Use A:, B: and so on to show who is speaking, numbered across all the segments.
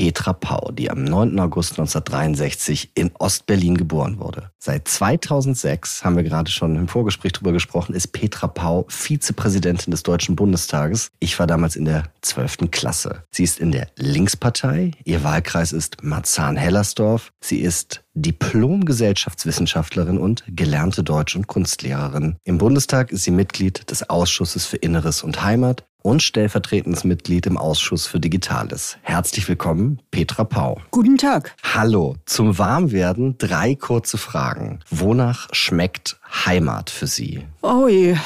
A: Petra Pau, die am 9. August 1963 in Ostberlin geboren wurde. Seit 2006, haben wir gerade schon im Vorgespräch drüber gesprochen, ist Petra Pau Vizepräsidentin des Deutschen Bundestages. Ich war damals in der 12. Klasse. Sie ist in der Linkspartei. Ihr Wahlkreis ist Marzahn-Hellersdorf. Sie ist Diplom-Gesellschaftswissenschaftlerin und gelernte Deutsch- und Kunstlehrerin. Im Bundestag ist sie Mitglied des Ausschusses für Inneres und Heimat und stellvertretendes Mitglied im Ausschuss für Digitales. Herzlich willkommen, Petra Pau.
B: Guten Tag.
A: Hallo. Zum Warmwerden drei kurze Fragen. Wonach schmeckt Heimat für Sie?
B: Oh je.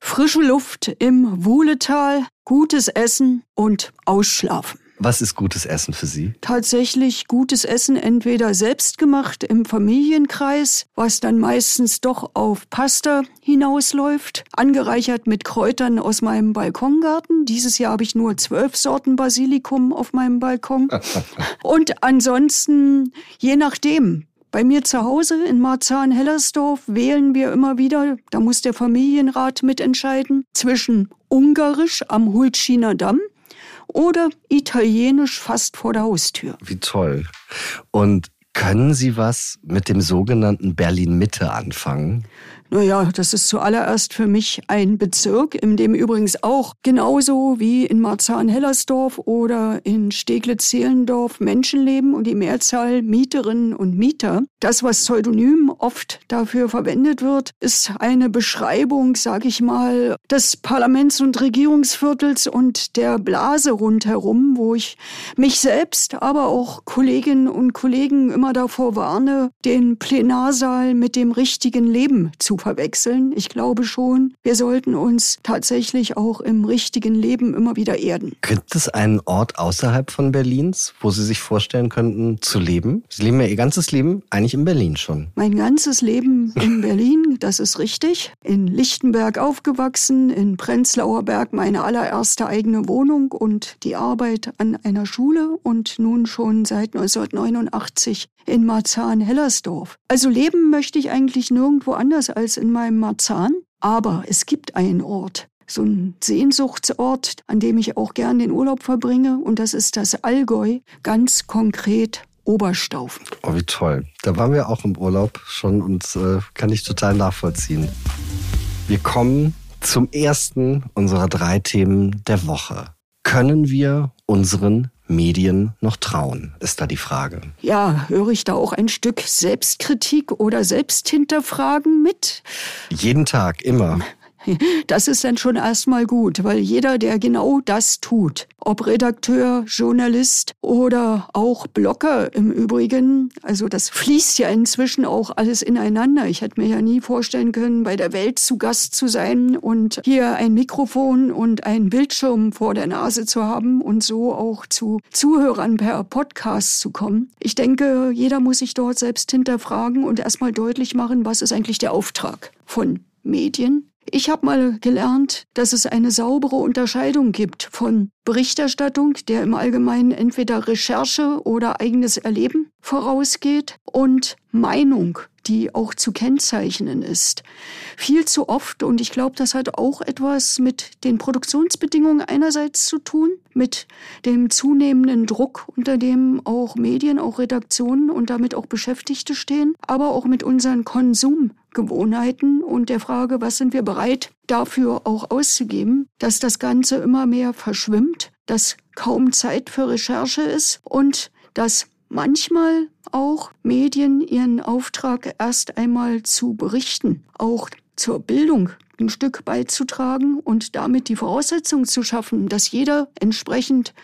B: Frische Luft im Wuhletal, gutes Essen und Ausschlafen.
A: Was ist gutes Essen für Sie?
B: Tatsächlich gutes Essen entweder selbst gemacht im Familienkreis, was dann meistens doch auf Pasta hinausläuft, angereichert mit Kräutern aus meinem Balkongarten. Dieses Jahr habe ich nur zwölf Sorten Basilikum auf meinem Balkon. Und ansonsten, je nachdem, bei mir zu Hause in Marzahn-Hellersdorf wählen wir immer wieder, da muss der Familienrat mitentscheiden, zwischen Ungarisch am Hultschiner Damm oder Italienisch fast vor der Haustür.
A: Wie toll. Und können Sie was mit dem sogenannten Berlin-Mitte anfangen?
B: Naja, das ist zuallererst für mich ein Bezirk, in dem übrigens auch genauso wie in Marzahn-Hellersdorf oder in Steglitz-Zehlendorf Menschen leben und die Mehrzahl Mieterinnen und Mieter. Das, was pseudonym oft dafür verwendet wird, ist eine Beschreibung, sag ich mal, des Parlaments- und Regierungsviertels und der Blase rundherum, wo ich mich selbst, aber auch Kolleginnen und Kollegen immer davor warne, den Plenarsaal mit dem richtigen Leben zu verwechseln. Ich glaube schon, wir sollten uns tatsächlich auch im richtigen Leben immer wieder erden.
A: Gibt es einen Ort außerhalb von Berlins, wo Sie sich vorstellen könnten zu leben? Sie leben ja Ihr ganzes Leben eigentlich in Berlin schon.
B: Mein ganzes Leben in Berlin, das ist richtig. In Lichtenberg aufgewachsen, in Prenzlauer Berg meine allererste eigene Wohnung und die Arbeit an einer Schule und nun schon seit 1989 in Marzahn-Hellersdorf. Also leben möchte ich eigentlich nirgendwo anders als in meinem Marzahn. Aber es gibt einen Ort, so ein Sehnsuchtsort, an dem ich auch gern den Urlaub verbringe. Und das ist das Allgäu, ganz konkret Oberstaufen.
A: Oh, wie toll. Da waren wir auch im Urlaub schon und äh, kann ich total nachvollziehen. Wir kommen zum ersten unserer drei Themen der Woche. Können wir unseren Medien noch trauen, ist da die Frage.
B: Ja, höre ich da auch ein Stück Selbstkritik oder Selbsthinterfragen mit?
A: Jeden Tag, immer.
B: Das ist dann schon erstmal gut, weil jeder, der genau das tut, ob Redakteur, Journalist oder auch Blogger im Übrigen, also das fließt ja inzwischen auch alles ineinander. Ich hätte mir ja nie vorstellen können, bei der Welt zu Gast zu sein und hier ein Mikrofon und einen Bildschirm vor der Nase zu haben und so auch zu Zuhörern per Podcast zu kommen. Ich denke, jeder muss sich dort selbst hinterfragen und erstmal deutlich machen, was ist eigentlich der Auftrag von Medien, ich habe mal gelernt, dass es eine saubere Unterscheidung gibt von Berichterstattung, der im Allgemeinen entweder Recherche oder eigenes Erleben vorausgeht, und Meinung, die auch zu kennzeichnen ist. Viel zu oft, und ich glaube, das hat auch etwas mit den Produktionsbedingungen einerseits zu tun, mit dem zunehmenden Druck, unter dem auch Medien, auch Redaktionen und damit auch Beschäftigte stehen, aber auch mit unseren Konsumgewohnheiten und der Frage, was sind wir bereit dafür auch auszugeben, dass das Ganze immer mehr verschwimmt, dass kaum Zeit für Recherche ist und dass manchmal auch Medien ihren Auftrag erst einmal zu berichten, auch zur Bildung ein Stück beizutragen und damit die Voraussetzung zu schaffen, dass jeder entsprechend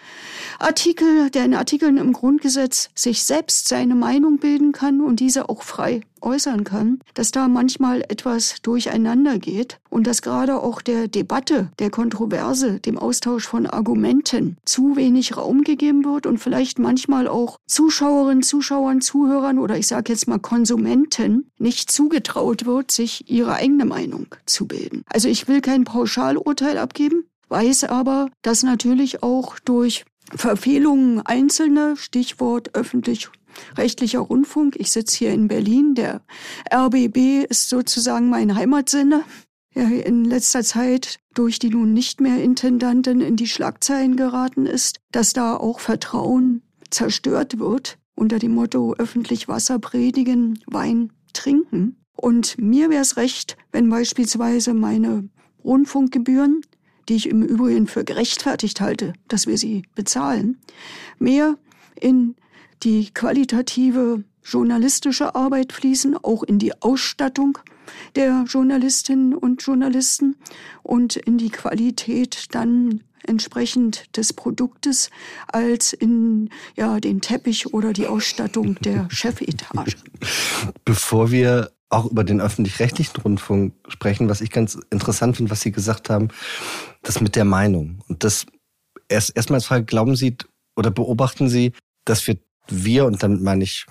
B: Artikel, der in Artikeln im Grundgesetz sich selbst seine Meinung bilden kann und diese auch frei äußern kann, dass da manchmal etwas durcheinander geht und dass gerade auch der Debatte, der Kontroverse, dem Austausch von Argumenten zu wenig Raum gegeben wird und vielleicht manchmal auch Zuschauerinnen, Zuschauern, Zuhörern oder ich sage jetzt mal Konsumenten nicht zugetraut wird, sich ihre eigene Meinung zu bilden. Also ich will kein Pauschalurteil abgeben, weiß aber, dass natürlich auch durch Verfehlungen einzelner, Stichwort öffentlich-rechtlicher Rundfunk. Ich sitze hier in Berlin. Der RBB ist sozusagen mein Heimatsinne. Ja, in letzter Zeit durch die nun nicht mehr Intendantin in die Schlagzeilen geraten ist, dass da auch Vertrauen zerstört wird unter dem Motto öffentlich Wasser predigen, Wein trinken. Und mir wäre es recht, wenn beispielsweise meine Rundfunkgebühren, die ich im Übrigen für gerechtfertigt halte, dass wir sie bezahlen, mehr in die qualitative journalistische Arbeit fließen, auch in die Ausstattung der Journalistinnen und Journalisten und in die Qualität dann entsprechend des Produktes als in ja, den Teppich oder die Ausstattung der Chefetage.
A: Bevor wir auch über den öffentlich-rechtlichen Rundfunk sprechen, was ich ganz interessant finde, was Sie gesagt haben, das mit der Meinung. Und das erst erstmal als Frage, glauben Sie oder beobachten Sie, dass wir, wir, und damit meine ich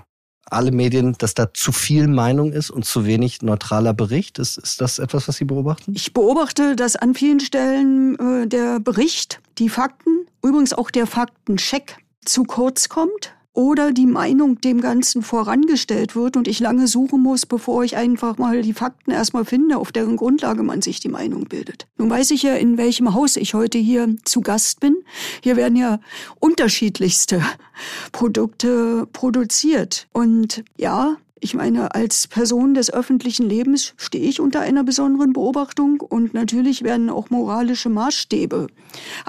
A: alle Medien, dass da zu viel Meinung ist und zu wenig neutraler Bericht? Ist, ist das etwas, was Sie beobachten?
B: Ich beobachte, dass an vielen Stellen äh, der Bericht, die Fakten, übrigens auch der Faktencheck zu kurz kommt oder die Meinung dem Ganzen vorangestellt wird und ich lange suchen muss, bevor ich einfach mal die Fakten erstmal finde, auf deren Grundlage man sich die Meinung bildet. Nun weiß ich ja, in welchem Haus ich heute hier zu Gast bin. Hier werden ja unterschiedlichste Produkte produziert. Und ja, ich meine, als Person des öffentlichen Lebens stehe ich unter einer besonderen Beobachtung und natürlich werden auch moralische Maßstäbe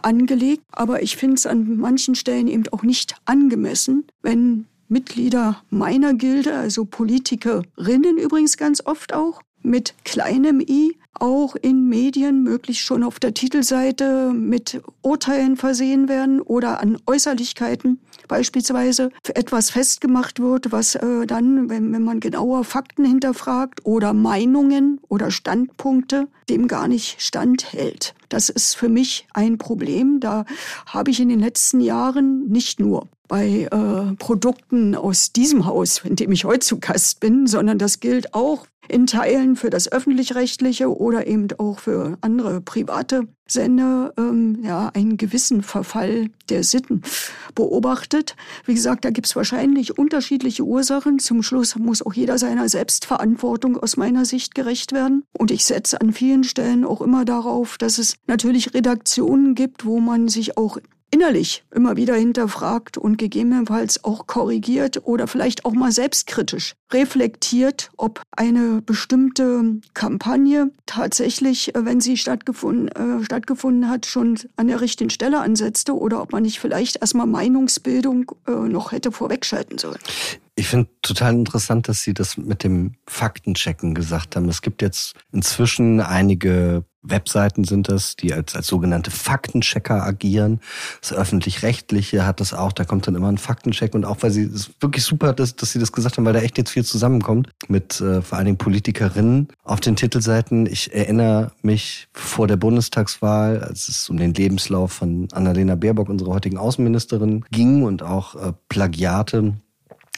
B: angelegt. Aber ich finde es an manchen Stellen eben auch nicht angemessen, wenn Mitglieder meiner Gilde, also Politikerinnen übrigens ganz oft auch, mit kleinem i auch in Medien möglichst schon auf der Titelseite mit Urteilen versehen werden oder an Äußerlichkeiten beispielsweise etwas festgemacht wird, was äh, dann, wenn, wenn man genauer Fakten hinterfragt oder Meinungen oder Standpunkte, dem gar nicht standhält. Das ist für mich ein Problem. Da habe ich in den letzten Jahren nicht nur bei äh, Produkten aus diesem Haus, in dem ich heute zu Gast bin, sondern das gilt auch in Teilen für das öffentlich-rechtliche oder eben auch für andere private Sender ähm, ja einen gewissen Verfall der Sitten beobachtet. Wie gesagt, da gibt's wahrscheinlich unterschiedliche Ursachen. Zum Schluss muss auch jeder seiner Selbstverantwortung aus meiner Sicht gerecht werden. Und ich setze an vielen Stellen auch immer darauf, dass es natürlich Redaktionen gibt, wo man sich auch innerlich immer wieder hinterfragt und gegebenenfalls auch korrigiert oder vielleicht auch mal selbstkritisch reflektiert, ob eine bestimmte Kampagne tatsächlich, äh, wenn sie stattgefunden, äh, stattgefunden hat, schon an der richtigen Stelle ansetzte oder ob man nicht vielleicht erstmal Meinungsbildung äh, noch hätte vorwegschalten sollen.
A: Ich finde total interessant, dass Sie das mit dem Faktenchecken gesagt haben. Es gibt jetzt inzwischen einige Webseiten sind das, die als, als sogenannte Faktenchecker agieren. Das öffentlich-rechtliche hat das auch, da kommt dann immer ein Faktencheck und auch weil sie, es ist wirklich super, dass, dass sie das gesagt haben, weil da echt jetzt viel zusammenkommt mit äh, vor allen Dingen Politikerinnen auf den Titelseiten. Ich erinnere mich vor der Bundestagswahl, als es um den Lebenslauf von Annalena Baerbock, unserer heutigen Außenministerin, ging und auch äh, Plagiate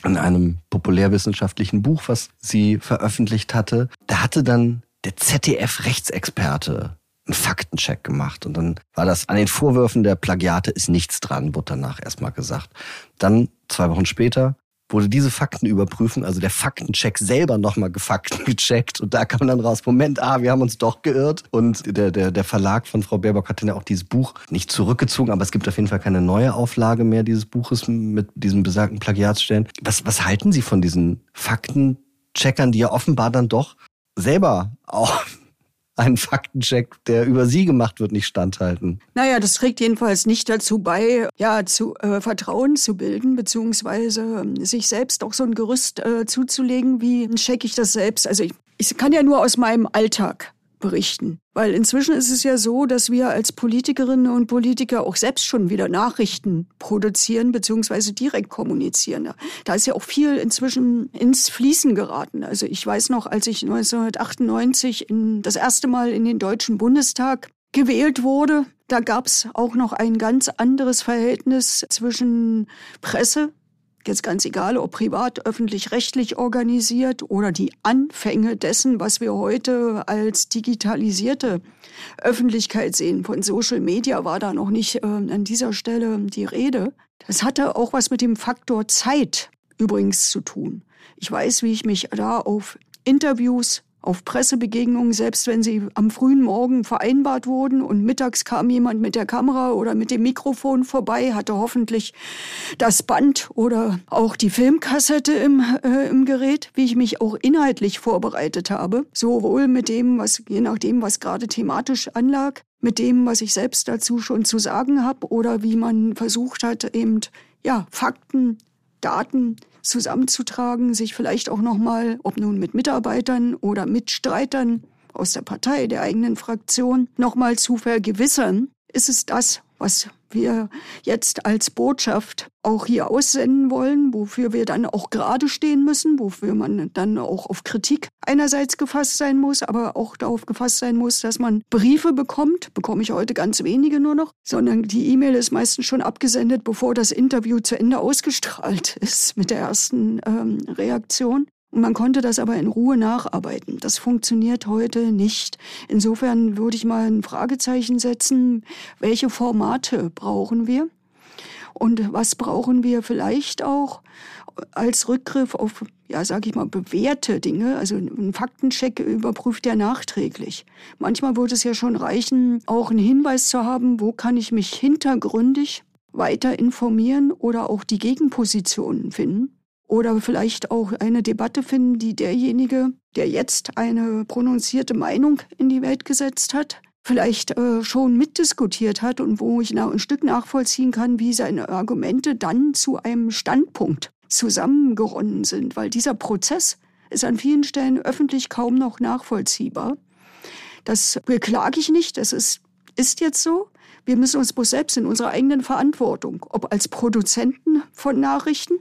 A: in einem populärwissenschaftlichen Buch, was sie veröffentlicht hatte. Da hatte dann der ZDF-Rechtsexperte einen Faktencheck gemacht. Und dann war das an den Vorwürfen der Plagiate ist nichts dran, wurde danach erstmal gesagt. Dann, zwei Wochen später, wurde diese Fakten überprüfen, also der Faktencheck selber nochmal gefakten gecheckt und da kam dann raus, Moment, ah, wir haben uns doch geirrt und der, der, der Verlag von Frau Baerbock hat dann ja auch dieses Buch nicht zurückgezogen, aber es gibt auf jeden Fall keine neue Auflage mehr dieses Buches mit diesen besagten Plagiatsstellen. Was, was halten Sie von diesen Faktencheckern, die ja offenbar dann doch selber auch einen Faktencheck, der über sie gemacht wird, nicht standhalten.
B: Naja, das trägt jedenfalls nicht dazu bei, ja, zu äh, Vertrauen zu bilden, beziehungsweise äh, sich selbst auch so ein Gerüst äh, zuzulegen, wie check ich das selbst. Also ich, ich kann ja nur aus meinem Alltag berichten. Weil inzwischen ist es ja so, dass wir als Politikerinnen und Politiker auch selbst schon wieder Nachrichten produzieren bzw. direkt kommunizieren. Da ist ja auch viel inzwischen ins Fließen geraten. Also ich weiß noch, als ich 1998 in, das erste Mal in den Deutschen Bundestag gewählt wurde, da gab es auch noch ein ganz anderes Verhältnis zwischen Presse, jetzt ganz egal, ob privat, öffentlich-rechtlich organisiert oder die Anfänge dessen, was wir heute als digitalisierte Öffentlichkeit sehen. Von Social Media war da noch nicht äh, an dieser Stelle die Rede. Das hatte auch was mit dem Faktor Zeit übrigens zu tun. Ich weiß, wie ich mich da auf Interviews auf Pressebegegnungen, selbst wenn sie am frühen Morgen vereinbart wurden und mittags kam jemand mit der Kamera oder mit dem Mikrofon vorbei, hatte hoffentlich das Band oder auch die Filmkassette im, äh, im Gerät, wie ich mich auch inhaltlich vorbereitet habe, sowohl mit dem, was je nachdem, was gerade thematisch anlag, mit dem, was ich selbst dazu schon zu sagen habe oder wie man versucht hat, eben ja Fakten, Daten zusammenzutragen, sich vielleicht auch nochmal, ob nun mit Mitarbeitern oder Mitstreitern aus der Partei, der eigenen Fraktion, nochmal zu vergewissern, ist es das, was wir jetzt als Botschaft auch hier aussenden wollen, wofür wir dann auch gerade stehen müssen, wofür man dann auch auf Kritik einerseits gefasst sein muss, aber auch darauf gefasst sein muss, dass man Briefe bekommt, bekomme ich heute ganz wenige nur noch, sondern die E-Mail ist meistens schon abgesendet, bevor das Interview zu Ende ausgestrahlt ist mit der ersten ähm, Reaktion. Man konnte das aber in Ruhe nacharbeiten. Das funktioniert heute nicht. Insofern würde ich mal ein Fragezeichen setzen, welche Formate brauchen wir? Und was brauchen wir vielleicht auch als Rückgriff auf, ja, sag ich mal, bewährte Dinge? Also ein Faktencheck überprüft ja nachträglich. Manchmal würde es ja schon reichen, auch einen Hinweis zu haben, wo kann ich mich hintergründig weiter informieren oder auch die Gegenpositionen finden. Oder vielleicht auch eine Debatte finden, die derjenige, der jetzt eine prononzierte Meinung in die Welt gesetzt hat, vielleicht äh, schon mitdiskutiert hat und wo ich ein Stück nachvollziehen kann, wie seine Argumente dann zu einem Standpunkt zusammengeronnen sind. Weil dieser Prozess ist an vielen Stellen öffentlich kaum noch nachvollziehbar. Das beklage ich nicht, das ist, ist jetzt so. Wir müssen uns bloß selbst in unserer eigenen Verantwortung, ob als Produzenten von Nachrichten,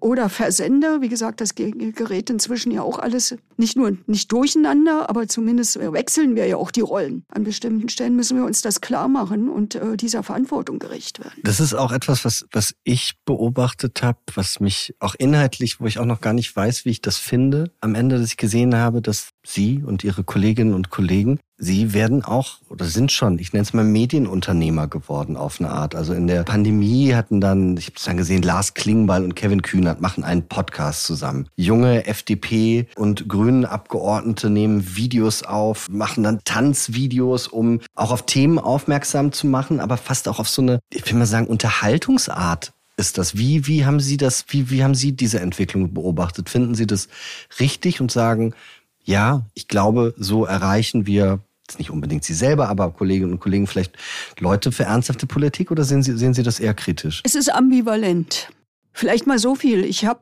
B: oder Versender. Wie gesagt, das gerät inzwischen ja auch alles nicht nur nicht durcheinander, aber zumindest wechseln wir ja auch die Rollen. An bestimmten Stellen müssen wir uns das klar machen und äh, dieser Verantwortung gerecht werden.
A: Das ist auch etwas, was, was ich beobachtet habe, was mich auch inhaltlich, wo ich auch noch gar nicht weiß, wie ich das finde, am Ende, dass ich gesehen habe, dass Sie und Ihre Kolleginnen und Kollegen Sie werden auch oder sind schon, ich nenne es mal Medienunternehmer geworden auf eine Art. Also in der Pandemie hatten dann, ich habe es dann gesehen, Lars Klingbeil und Kevin Kühnert machen einen Podcast zusammen. Junge FDP und Grünen Abgeordnete nehmen Videos auf, machen dann Tanzvideos, um auch auf Themen aufmerksam zu machen, aber fast auch auf so eine, ich will mal sagen, Unterhaltungsart ist das? Wie, wie haben Sie das, wie, wie haben Sie diese Entwicklung beobachtet? Finden Sie das richtig und sagen, ja, ich glaube, so erreichen wir nicht unbedingt Sie selber, aber Kolleginnen und Kollegen vielleicht Leute für ernsthafte Politik oder sehen Sie, sehen Sie das eher kritisch?
B: Es ist ambivalent. Vielleicht mal so viel. Ich habe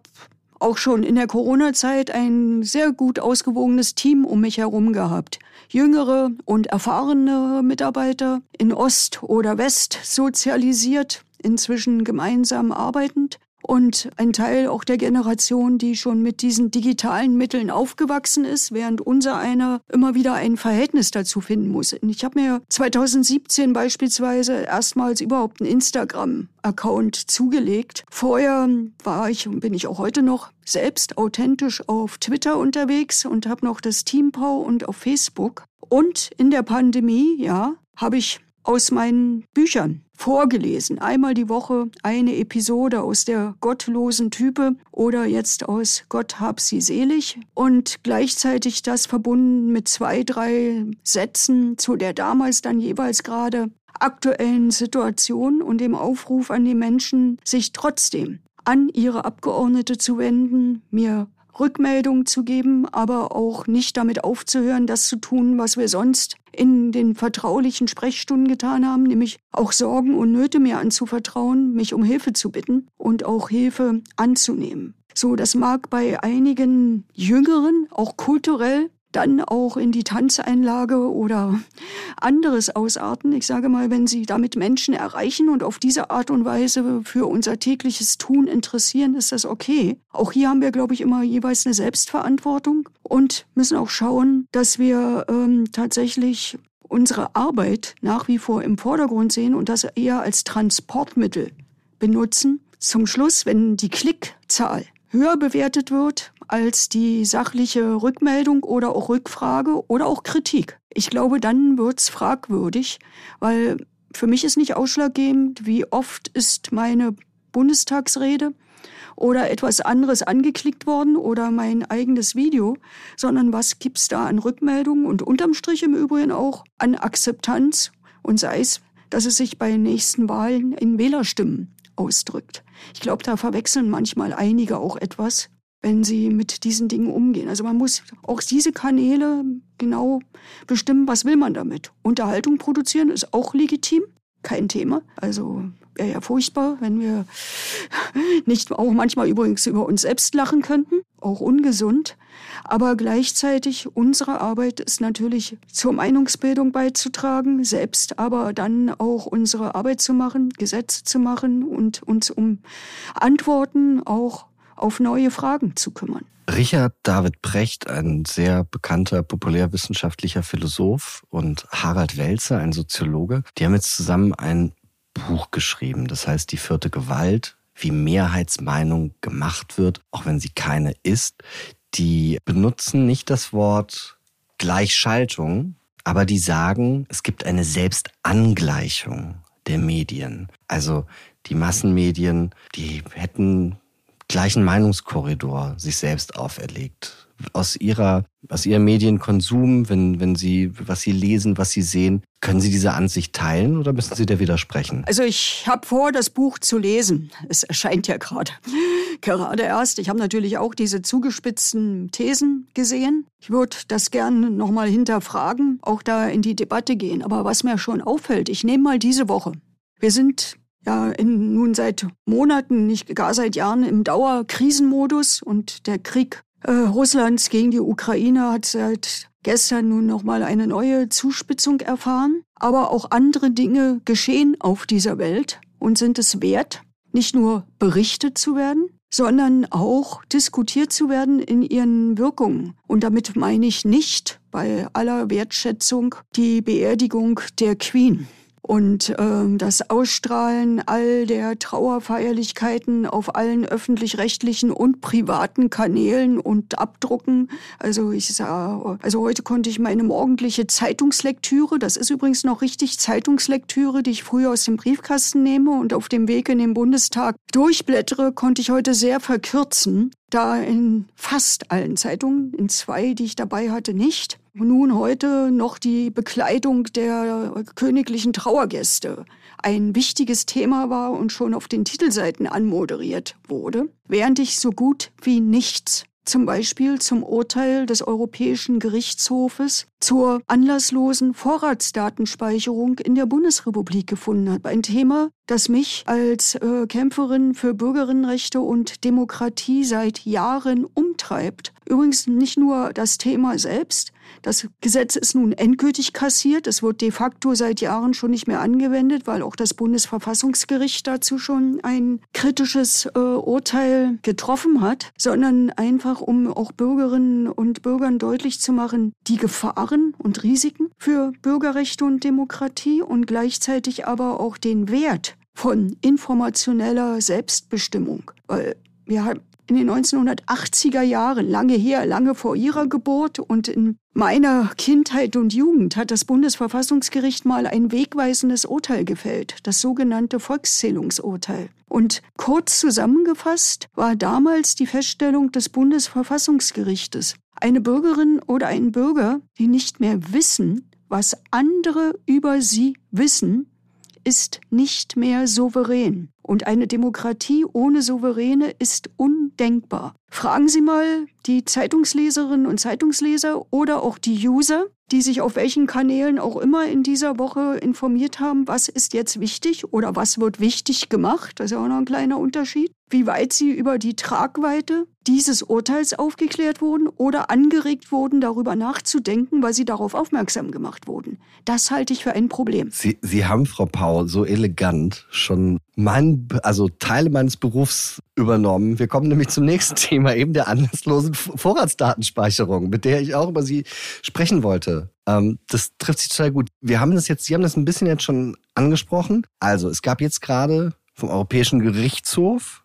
B: auch schon in der Corona-Zeit ein sehr gut ausgewogenes Team um mich herum gehabt. Jüngere und erfahrene Mitarbeiter in Ost oder West sozialisiert, inzwischen gemeinsam arbeitend und ein Teil auch der Generation, die schon mit diesen digitalen Mitteln aufgewachsen ist, während unser einer immer wieder ein Verhältnis dazu finden muss. Ich habe mir 2017 beispielsweise erstmals überhaupt einen Instagram-Account zugelegt. Vorher war ich und bin ich auch heute noch selbst authentisch auf Twitter unterwegs und habe noch das Teampau und auf Facebook. Und in der Pandemie, ja, habe ich aus meinen Büchern vorgelesen. Einmal die Woche eine Episode aus der gottlosen Type oder jetzt aus Gott hab sie selig und gleichzeitig das verbunden mit zwei, drei Sätzen zu der damals dann jeweils gerade aktuellen Situation und dem Aufruf an die Menschen, sich trotzdem an ihre Abgeordnete zu wenden, mir Rückmeldung zu geben, aber auch nicht damit aufzuhören, das zu tun, was wir sonst in den vertraulichen Sprechstunden getan haben, nämlich auch Sorgen und Nöte mir anzuvertrauen, mich um Hilfe zu bitten und auch Hilfe anzunehmen. So, das mag bei einigen Jüngeren auch kulturell dann auch in die Tanzeinlage oder anderes ausarten. Ich sage mal, wenn Sie damit Menschen erreichen und auf diese Art und Weise für unser tägliches Tun interessieren, ist das okay. Auch hier haben wir, glaube ich, immer jeweils eine Selbstverantwortung und müssen auch schauen, dass wir ähm, tatsächlich unsere Arbeit nach wie vor im Vordergrund sehen und das eher als Transportmittel benutzen zum Schluss, wenn die Klickzahl höher bewertet wird als die sachliche Rückmeldung oder auch Rückfrage oder auch Kritik. Ich glaube, dann wird's fragwürdig, weil für mich ist nicht ausschlaggebend, wie oft ist meine Bundestagsrede oder etwas anderes angeklickt worden oder mein eigenes Video, sondern was gibt's da an Rückmeldungen und unterm Strich im Übrigen auch an Akzeptanz und sei es, dass es sich bei nächsten Wahlen in Wählerstimmen ausdrückt. Ich glaube, da verwechseln manchmal einige auch etwas, wenn sie mit diesen Dingen umgehen. Also man muss auch diese Kanäle genau bestimmen, was will man damit. Unterhaltung produzieren ist auch legitim, kein Thema. Also wäre ja furchtbar, wenn wir nicht auch manchmal übrigens über uns selbst lachen könnten, auch ungesund. Aber gleichzeitig unsere Arbeit ist natürlich zur Meinungsbildung beizutragen, selbst aber dann auch unsere Arbeit zu machen, Gesetze zu machen und uns um Antworten auch auf neue Fragen zu kümmern.
A: Richard David Brecht, ein sehr bekannter populärwissenschaftlicher Philosoph und Harald Welzer, ein Soziologe, die haben jetzt zusammen ein Buch geschrieben. Das heißt, die vierte Gewalt, wie Mehrheitsmeinung gemacht wird, auch wenn sie keine ist. Die benutzen nicht das Wort Gleichschaltung, aber die sagen, es gibt eine Selbstangleichung der Medien. Also die Massenmedien, die hätten gleichen Meinungskorridor sich selbst auferlegt aus ihrer, aus ihrem Medienkonsum, wenn, wenn Sie, was Sie lesen, was Sie sehen, können Sie diese Ansicht teilen oder müssen Sie der widersprechen?
B: Also ich habe vor, das Buch zu lesen. Es erscheint ja gerade. Gerade erst. Ich habe natürlich auch diese zugespitzten Thesen gesehen. Ich würde das gerne nochmal hinterfragen, auch da in die Debatte gehen. Aber was mir schon auffällt, ich nehme mal diese Woche. Wir sind ja in, nun seit Monaten, nicht gar seit Jahren im Dauerkrisenmodus und der Krieg äh, Russlands gegen die Ukraine hat seit gestern nun nochmal eine neue Zuspitzung erfahren. Aber auch andere Dinge geschehen auf dieser Welt und sind es wert, nicht nur berichtet zu werden, sondern auch diskutiert zu werden in ihren Wirkungen. Und damit meine ich nicht bei aller Wertschätzung die Beerdigung der Queen und ähm, das Ausstrahlen all der Trauerfeierlichkeiten auf allen öffentlich-rechtlichen und privaten Kanälen und Abdrucken. Also ich sah, also heute konnte ich meine morgendliche Zeitungslektüre, das ist übrigens noch richtig Zeitungslektüre, die ich früher aus dem Briefkasten nehme und auf dem Weg in den Bundestag durchblättere, konnte ich heute sehr verkürzen. Da in fast allen Zeitungen, in zwei, die ich dabei hatte, nicht nun heute noch die Bekleidung der königlichen Trauergäste ein wichtiges Thema war und schon auf den Titelseiten anmoderiert wurde, während ich so gut wie nichts zum Beispiel zum Urteil des Europäischen Gerichtshofes zur anlasslosen Vorratsdatenspeicherung in der Bundesrepublik gefunden habe. Ein Thema, das mich als äh, Kämpferin für Bürgerinnenrechte und Demokratie seit Jahren umtreibt. Übrigens nicht nur das Thema selbst, das Gesetz ist nun endgültig kassiert. Es wird de facto seit Jahren schon nicht mehr angewendet, weil auch das Bundesverfassungsgericht dazu schon ein kritisches äh, Urteil getroffen hat, sondern einfach, um auch Bürgerinnen und Bürgern deutlich zu machen, die Gefahren und Risiken für Bürgerrechte und Demokratie und gleichzeitig aber auch den Wert von informationeller Selbstbestimmung. Weil wir haben in den 1980er Jahren, lange her, lange vor ihrer Geburt und in meiner Kindheit und Jugend hat das Bundesverfassungsgericht mal ein wegweisendes Urteil gefällt, das sogenannte Volkszählungsurteil. Und kurz zusammengefasst war damals die Feststellung des Bundesverfassungsgerichtes. Eine Bürgerin oder ein Bürger, die nicht mehr wissen, was andere über sie wissen, ist nicht mehr souverän. Und eine Demokratie ohne Souveräne ist undenkbar. Fragen Sie mal die Zeitungsleserinnen und Zeitungsleser oder auch die User, die sich auf welchen Kanälen auch immer in dieser Woche informiert haben, was ist jetzt wichtig oder was wird wichtig gemacht. Das ist ja auch noch ein kleiner Unterschied. Wie weit sie über die Tragweite dieses Urteils aufgeklärt wurden oder angeregt wurden, darüber nachzudenken, weil sie darauf aufmerksam gemacht wurden. Das halte ich für ein Problem.
A: Sie, sie haben, Frau Paul, so elegant schon mein, also Teile meines Berufs übernommen. Wir kommen nämlich zum nächsten Thema, eben der anlasslosen Vorratsdatenspeicherung, mit der ich auch über Sie sprechen wollte. Ähm, das trifft sich total gut. Wir haben das jetzt, Sie haben das ein bisschen jetzt schon angesprochen. Also, es gab jetzt gerade vom Europäischen Gerichtshof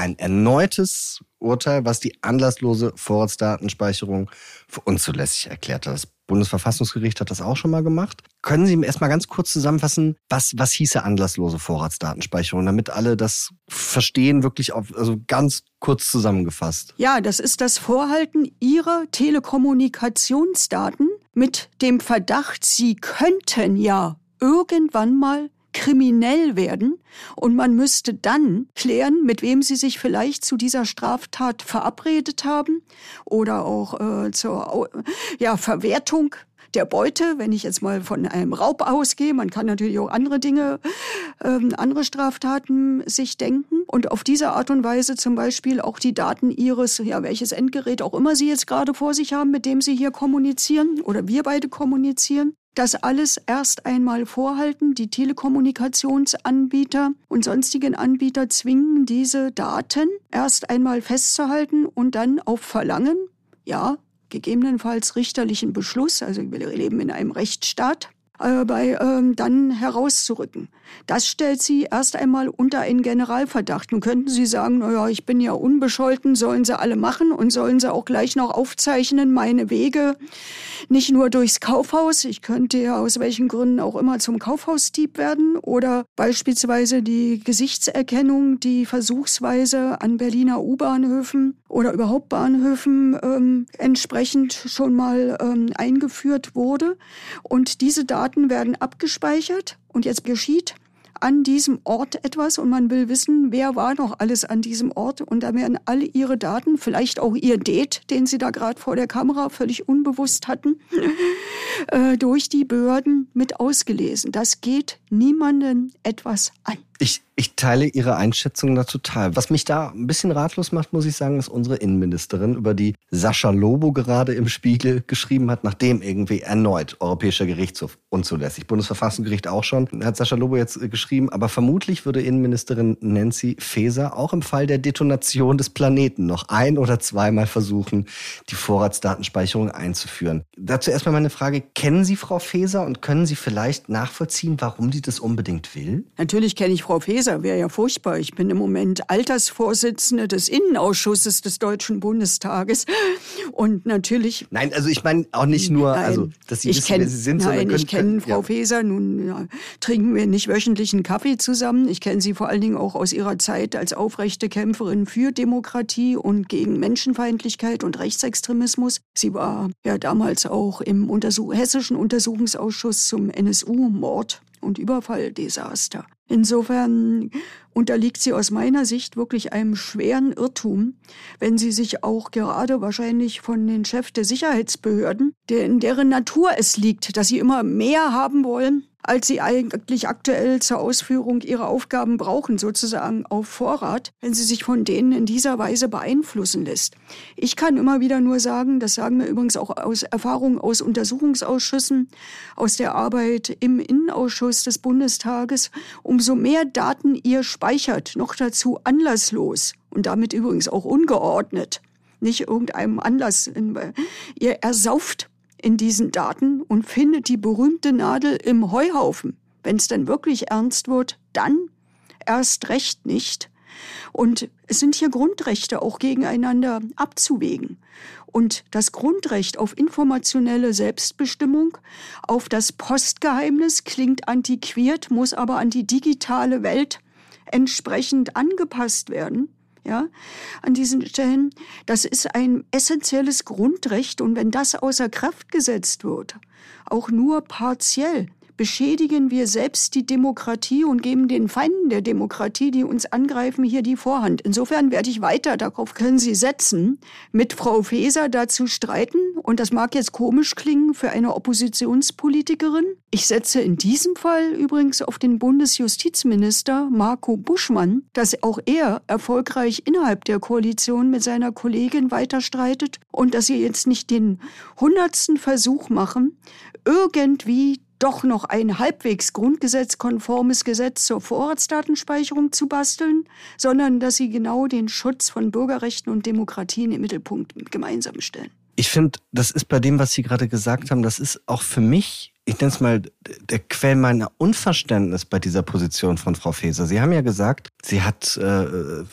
A: ein erneutes Urteil, was die anlasslose Vorratsdatenspeicherung für unzulässig erklärt hat. Das Bundesverfassungsgericht hat das auch schon mal gemacht. Können Sie erst mal ganz kurz zusammenfassen, was, was hieße anlasslose Vorratsdatenspeicherung, damit alle das verstehen, wirklich auf, also ganz kurz zusammengefasst?
B: Ja, das ist das Vorhalten Ihrer Telekommunikationsdaten mit dem Verdacht, Sie könnten ja irgendwann mal kriminell werden und man müsste dann klären, mit wem sie sich vielleicht zu dieser Straftat verabredet haben oder auch äh, zur ja, Verwertung der Beute, wenn ich jetzt mal von einem Raub ausgehe. Man kann natürlich auch andere Dinge, ähm, andere Straftaten sich denken. Und auf diese Art und Weise zum Beispiel auch die Daten Ihres, ja, welches Endgerät auch immer Sie jetzt gerade vor sich haben, mit dem Sie hier kommunizieren oder wir beide kommunizieren, das alles erst einmal vorhalten. Die Telekommunikationsanbieter und sonstigen Anbieter zwingen diese Daten erst einmal festzuhalten und dann auf Verlangen, ja, gegebenenfalls richterlichen Beschluss, also wir leben in einem Rechtsstaat, äh, bei, ähm, dann herauszurücken. Das stellt sie erst einmal unter einen Generalverdacht. Nun könnten Sie sagen, naja, ich bin ja unbescholten, sollen sie alle machen und sollen sie auch gleich noch aufzeichnen, meine Wege, nicht nur durchs Kaufhaus. Ich könnte ja aus welchen Gründen auch immer zum Kaufhausdieb werden oder beispielsweise die Gesichtserkennung, die versuchsweise an Berliner U-Bahnhöfen oder überhaupt Bahnhöfen ähm, entsprechend schon mal ähm, eingeführt wurde. Und diese Daten werden abgespeichert und jetzt geschieht an diesem Ort etwas und man will wissen, wer war noch alles an diesem Ort und da werden alle ihre Daten, vielleicht auch ihr Date, den sie da gerade vor der Kamera völlig unbewusst hatten, äh, durch die Behörden mit ausgelesen. Das geht niemandem etwas an.
A: Ich, ich teile Ihre Einschätzung da total. Was mich da ein bisschen ratlos macht, muss ich sagen, ist unsere Innenministerin, über die Sascha Lobo gerade im Spiegel geschrieben hat, nachdem irgendwie erneut Europäischer Gerichtshof unzulässig, Bundesverfassungsgericht auch schon, hat Sascha Lobo jetzt geschrieben, aber vermutlich würde Innenministerin Nancy Faeser auch im Fall der Detonation des Planeten noch ein oder zweimal versuchen, die Vorratsdatenspeicherung einzuführen. Dazu erstmal meine Frage, kennen Sie Frau Faeser und können Sie vielleicht nachvollziehen, warum sie das unbedingt will?
B: Natürlich kenne ich Frau Faeser, wäre ja furchtbar. Ich bin im Moment Altersvorsitzende des Innenausschusses des Deutschen Bundestages. Und natürlich.
A: Nein, also ich meine auch nicht nur,
B: nein,
A: also, dass Sie
B: ich
A: wissen,
B: kenn,
A: wer Sie sind,
B: nein,
A: sondern
B: ich kenne Frau
A: ja.
B: Faeser. Nun ja, trinken wir nicht wöchentlichen Kaffee zusammen. Ich kenne sie vor allen Dingen auch aus ihrer Zeit als aufrechte Kämpferin für Demokratie und gegen Menschenfeindlichkeit und Rechtsextremismus. Sie war ja damals auch im Untersuch hessischen Untersuchungsausschuss zum NSU-Mord und Überfalldesaster. Insofern unterliegt sie aus meiner Sicht wirklich einem schweren Irrtum, wenn sie sich auch gerade wahrscheinlich von den Chefs der Sicherheitsbehörden, in deren Natur es liegt, dass sie immer mehr haben wollen, als sie eigentlich aktuell zur Ausführung ihrer Aufgaben brauchen, sozusagen auf Vorrat, wenn sie sich von denen in dieser Weise beeinflussen lässt. Ich kann immer wieder nur sagen, das sagen wir übrigens auch aus Erfahrung aus Untersuchungsausschüssen, aus der Arbeit im Innenausschuss des Bundestages, umso mehr Daten ihr speichert, noch dazu anlasslos und damit übrigens auch ungeordnet, nicht irgendeinem Anlass, ihr ersauft in diesen Daten und findet die berühmte Nadel im Heuhaufen. Wenn es dann wirklich ernst wird, dann erst recht nicht. Und es sind hier Grundrechte auch gegeneinander abzuwägen. Und das Grundrecht auf informationelle Selbstbestimmung, auf das Postgeheimnis klingt antiquiert, muss aber an die digitale Welt entsprechend angepasst werden ja, an diesen Stellen. Das ist ein essentielles Grundrecht und wenn das außer Kraft gesetzt wird, auch nur partiell, beschädigen wir selbst die Demokratie und geben den Feinden der Demokratie, die uns angreifen, hier die Vorhand. Insofern werde ich weiter, darauf können Sie setzen, mit Frau Faeser dazu streiten. Und das mag jetzt komisch klingen für eine Oppositionspolitikerin. Ich setze in diesem Fall übrigens auf den Bundesjustizminister Marco Buschmann, dass auch er erfolgreich innerhalb der Koalition mit seiner Kollegin weiter streitet und dass sie jetzt nicht den hundertsten Versuch machen, irgendwie doch noch ein halbwegs grundgesetzkonformes Gesetz zur Vorratsdatenspeicherung zu basteln, sondern dass sie genau den Schutz von Bürgerrechten und Demokratien im Mittelpunkt gemeinsam stellen.
A: Ich finde, das ist bei dem, was Sie gerade gesagt haben, das ist auch für mich ich nenne es mal, der Quell meiner Unverständnis bei dieser Position von Frau Faeser. Sie haben ja gesagt, sie hat äh,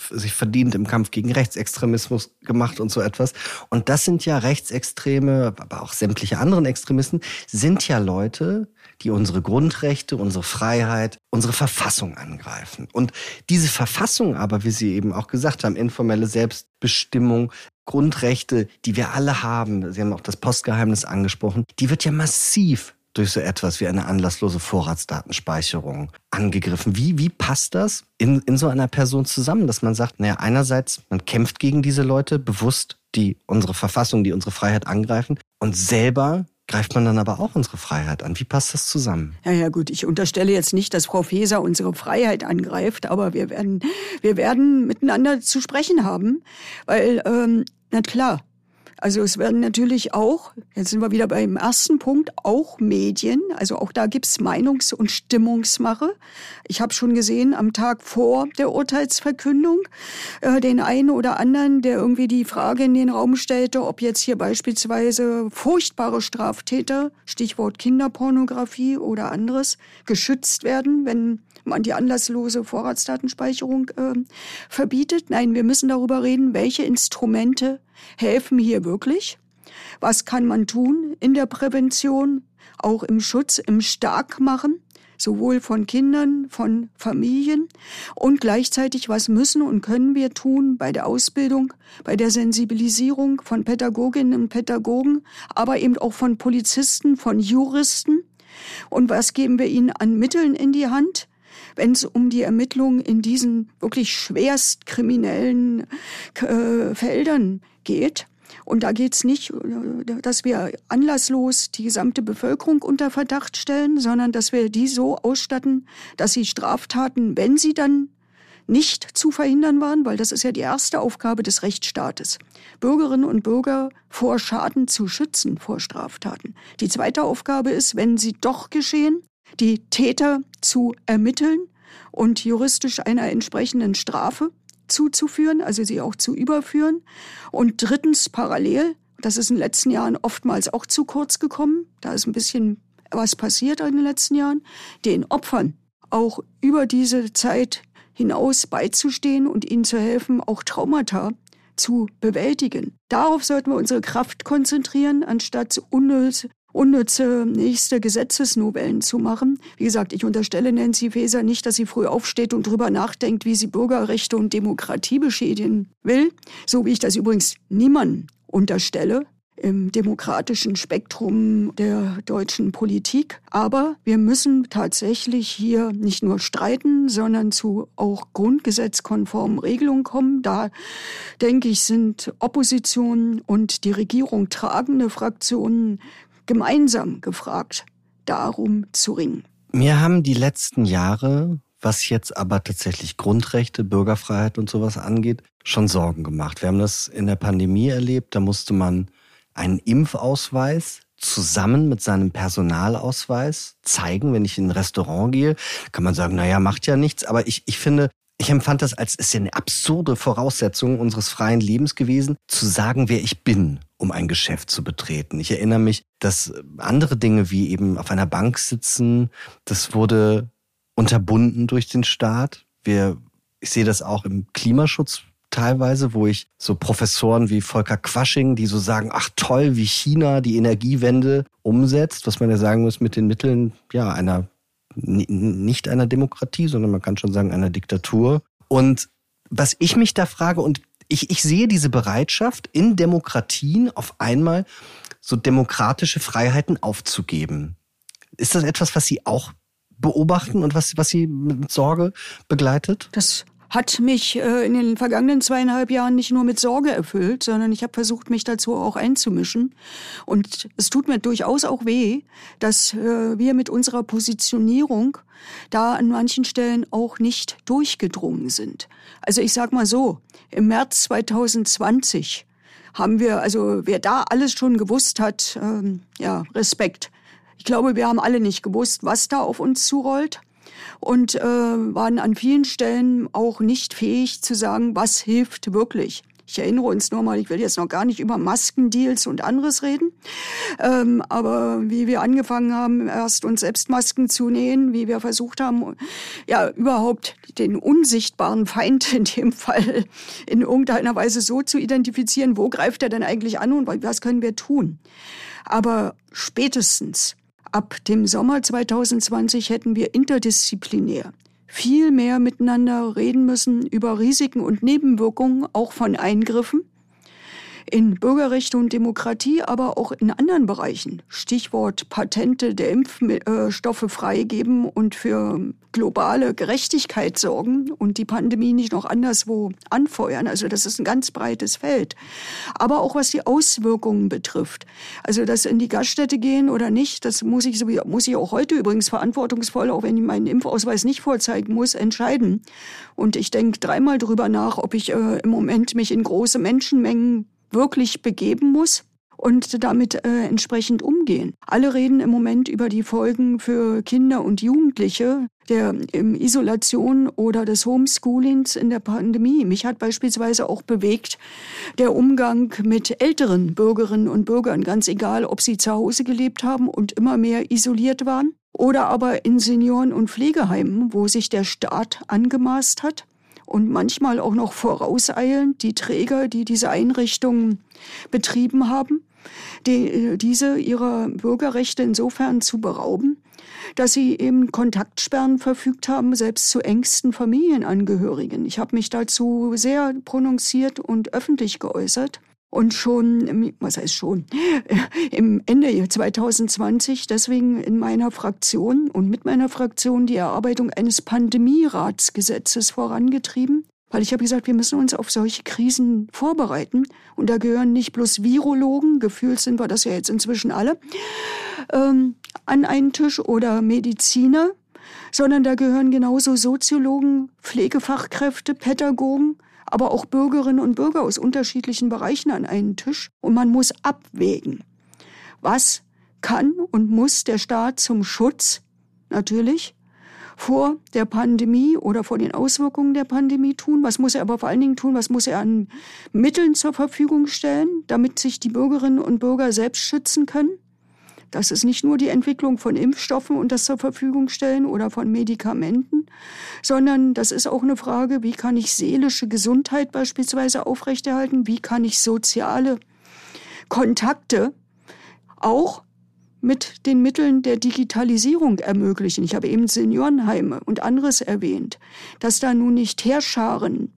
A: sich verdient im Kampf gegen Rechtsextremismus gemacht und so etwas. Und das sind ja Rechtsextreme, aber auch sämtliche anderen Extremisten, sind ja Leute, die unsere Grundrechte, unsere Freiheit, unsere Verfassung angreifen. Und diese Verfassung aber, wie Sie eben auch gesagt haben, informelle Selbstbestimmung, Grundrechte, die wir alle haben, Sie haben auch das Postgeheimnis angesprochen, die wird ja massiv durch so etwas wie eine anlasslose Vorratsdatenspeicherung angegriffen. Wie, wie passt das in, in so einer Person zusammen, dass man sagt, naja, einerseits, man kämpft gegen diese Leute bewusst, die unsere Verfassung, die unsere Freiheit angreifen und selber greift man dann aber auch unsere Freiheit an. Wie passt das zusammen?
B: Ja, ja, gut. Ich unterstelle jetzt nicht, dass Frau Feser unsere Freiheit angreift, aber wir werden, wir werden miteinander zu sprechen haben, weil, ähm, na klar, also es werden natürlich auch, jetzt sind wir wieder beim ersten Punkt, auch Medien, also auch da gibt's Meinungs- und Stimmungsmache. Ich habe schon gesehen am Tag vor der Urteilsverkündung äh, den einen oder anderen, der irgendwie die Frage in den Raum stellte, ob jetzt hier beispielsweise furchtbare Straftäter, Stichwort Kinderpornografie oder anderes, geschützt werden, wenn man die anlasslose Vorratsdatenspeicherung äh, verbietet. Nein, wir müssen darüber reden, welche Instrumente helfen hier wirklich. Was kann man tun in der Prävention, auch im Schutz, im Starkmachen, sowohl von Kindern, von Familien und gleichzeitig, was müssen und können wir tun bei der Ausbildung, bei der Sensibilisierung von Pädagoginnen und Pädagogen, aber eben auch von Polizisten, von Juristen. Und was geben wir ihnen an Mitteln in die Hand, wenn es um die Ermittlungen in diesen wirklich schwerst kriminellen äh, Feldern geht. Und da geht es nicht, äh, dass wir anlasslos die gesamte Bevölkerung unter Verdacht stellen, sondern dass wir die so ausstatten, dass sie Straftaten, wenn sie dann nicht zu verhindern waren, weil das ist ja die erste Aufgabe des Rechtsstaates, Bürgerinnen und Bürger vor Schaden zu schützen, vor Straftaten. Die zweite Aufgabe ist, wenn sie doch geschehen, die Täter zu ermitteln und juristisch einer entsprechenden Strafe zuzuführen, also sie auch zu überführen. Und drittens parallel, das ist in den letzten Jahren oftmals auch zu kurz gekommen, da ist ein bisschen was passiert in den letzten Jahren, den Opfern auch über diese Zeit hinaus beizustehen und ihnen zu helfen, auch Traumata zu bewältigen. Darauf sollten wir unsere Kraft konzentrieren, anstatt unnütz unnütze nächste Gesetzesnovellen zu machen. Wie gesagt, ich unterstelle Nancy Faeser nicht, dass sie früh aufsteht und drüber nachdenkt, wie sie Bürgerrechte und Demokratie beschädigen will, so wie ich das übrigens niemandem unterstelle im demokratischen Spektrum der deutschen Politik. Aber wir müssen tatsächlich hier nicht nur streiten, sondern zu auch grundgesetzkonformen Regelungen kommen. Da, denke ich, sind Opposition und die Regierung tragende Fraktionen gemeinsam gefragt, darum zu ringen.
A: Mir haben die letzten Jahre, was jetzt aber tatsächlich Grundrechte, Bürgerfreiheit und sowas angeht, schon Sorgen gemacht. Wir haben das in der Pandemie erlebt, da musste man einen Impfausweis zusammen mit seinem Personalausweis zeigen, wenn ich in ein Restaurant gehe. Kann man sagen, naja, macht ja nichts. Aber ich, ich finde, ich empfand das als ist ja eine absurde Voraussetzung unseres freien Lebens gewesen, zu sagen, wer ich bin, um ein Geschäft zu betreten. Ich erinnere mich, dass andere Dinge wie eben auf einer Bank sitzen, das wurde unterbunden durch den Staat. Wir, ich sehe das auch im Klimaschutz teilweise, wo ich so Professoren wie Volker Quasching, die so sagen, ach toll, wie China die Energiewende umsetzt, was man ja sagen muss, mit den Mitteln ja einer nicht einer Demokratie, sondern man kann schon sagen einer Diktatur. Und was ich mich da frage, und ich, ich sehe diese Bereitschaft in Demokratien auf einmal so demokratische Freiheiten aufzugeben. Ist das etwas, was Sie auch beobachten und was, was Sie mit Sorge begleitet?
B: Das hat mich äh, in den vergangenen zweieinhalb Jahren nicht nur mit Sorge erfüllt, sondern ich habe versucht, mich dazu auch einzumischen. Und es tut mir durchaus auch weh, dass äh, wir mit unserer Positionierung da an manchen Stellen auch nicht durchgedrungen sind. Also ich sag mal so, im März 2020 haben wir, also wer da alles schon gewusst hat, ähm, ja, Respekt. Ich glaube, wir haben alle nicht gewusst, was da auf uns zurollt und äh, waren an vielen Stellen auch nicht fähig zu sagen, was hilft wirklich. Ich erinnere uns nur mal, ich will jetzt noch gar nicht über Maskendeals und anderes reden, ähm, aber wie wir angefangen haben, erst uns selbst Masken zu nähen, wie wir versucht haben, ja, überhaupt den unsichtbaren Feind in dem Fall in irgendeiner Weise so zu identifizieren, wo greift er denn eigentlich an und was können wir tun. Aber spätestens ab dem Sommer 2020 hätten wir interdisziplinär viel mehr miteinander reden müssen über Risiken und Nebenwirkungen, auch von Eingriffen in Bürgerrechte und Demokratie, aber auch in anderen Bereichen. Stichwort Patente der Impfstoffe freigeben und für globale Gerechtigkeit sorgen und die Pandemie nicht noch anderswo anfeuern. Also das ist ein ganz breites Feld. Aber auch was die Auswirkungen betrifft. Also das in die Gaststätte gehen oder nicht, das muss ich, muss ich auch heute übrigens verantwortungsvoll, auch wenn ich meinen Impfausweis nicht vorzeigen muss, entscheiden. Und ich denke dreimal drüber nach, ob ich äh, im Moment mich in große Menschenmengen wirklich begeben muss und damit äh, entsprechend umgehen. Alle reden im Moment über die Folgen für Kinder und Jugendliche der ähm, Isolation oder des Homeschoolings in der Pandemie. Mich hat beispielsweise auch bewegt der Umgang mit älteren Bürgerinnen und Bürgern, ganz egal, ob sie zu Hause gelebt haben und immer mehr isoliert waren oder aber in Senioren- und Pflegeheimen, wo sich der Staat angemaßt hat, und manchmal auch noch vorauseilend die Träger, die diese Einrichtungen betrieben haben, die, äh, diese ihrer Bürgerrechte insofern zu berauben, dass sie eben Kontaktsperren verfügt haben, selbst zu engsten Familienangehörigen. Ich habe mich dazu sehr prononziert und öffentlich geäußert und schon, was heißt schon, im Ende 2020 deswegen in meiner Fraktion und mit meiner Fraktion die Erarbeitung eines Pandemieratsgesetzes vorangetrieben, weil ich habe gesagt, wir müssen uns auf solche Krisen vorbereiten. Und da gehören nicht bloß Virologen, gefühlt sind wir das ja jetzt inzwischen alle, ähm, an einen Tisch oder Mediziner, sondern da gehören genauso Soziologen, Pflegefachkräfte, Pädagogen, aber auch Bürgerinnen und Bürger aus unterschiedlichen Bereichen an einen Tisch. Und man muss abwägen, was kann und muss der Staat zum Schutz natürlich vor der Pandemie oder vor den Auswirkungen der Pandemie tun? Was muss er aber vor allen Dingen tun? Was muss er an Mitteln zur Verfügung stellen, damit sich die Bürgerinnen und Bürger selbst schützen können? Das ist nicht nur die Entwicklung von Impfstoffen und das zur Verfügung stellen oder von Medikamenten, sondern das ist auch eine Frage, wie kann ich seelische Gesundheit beispielsweise aufrechterhalten? Wie kann ich soziale Kontakte auch mit den Mitteln der Digitalisierung ermöglichen. Ich habe eben Seniorenheime und anderes erwähnt, dass da nun nicht Heerscharen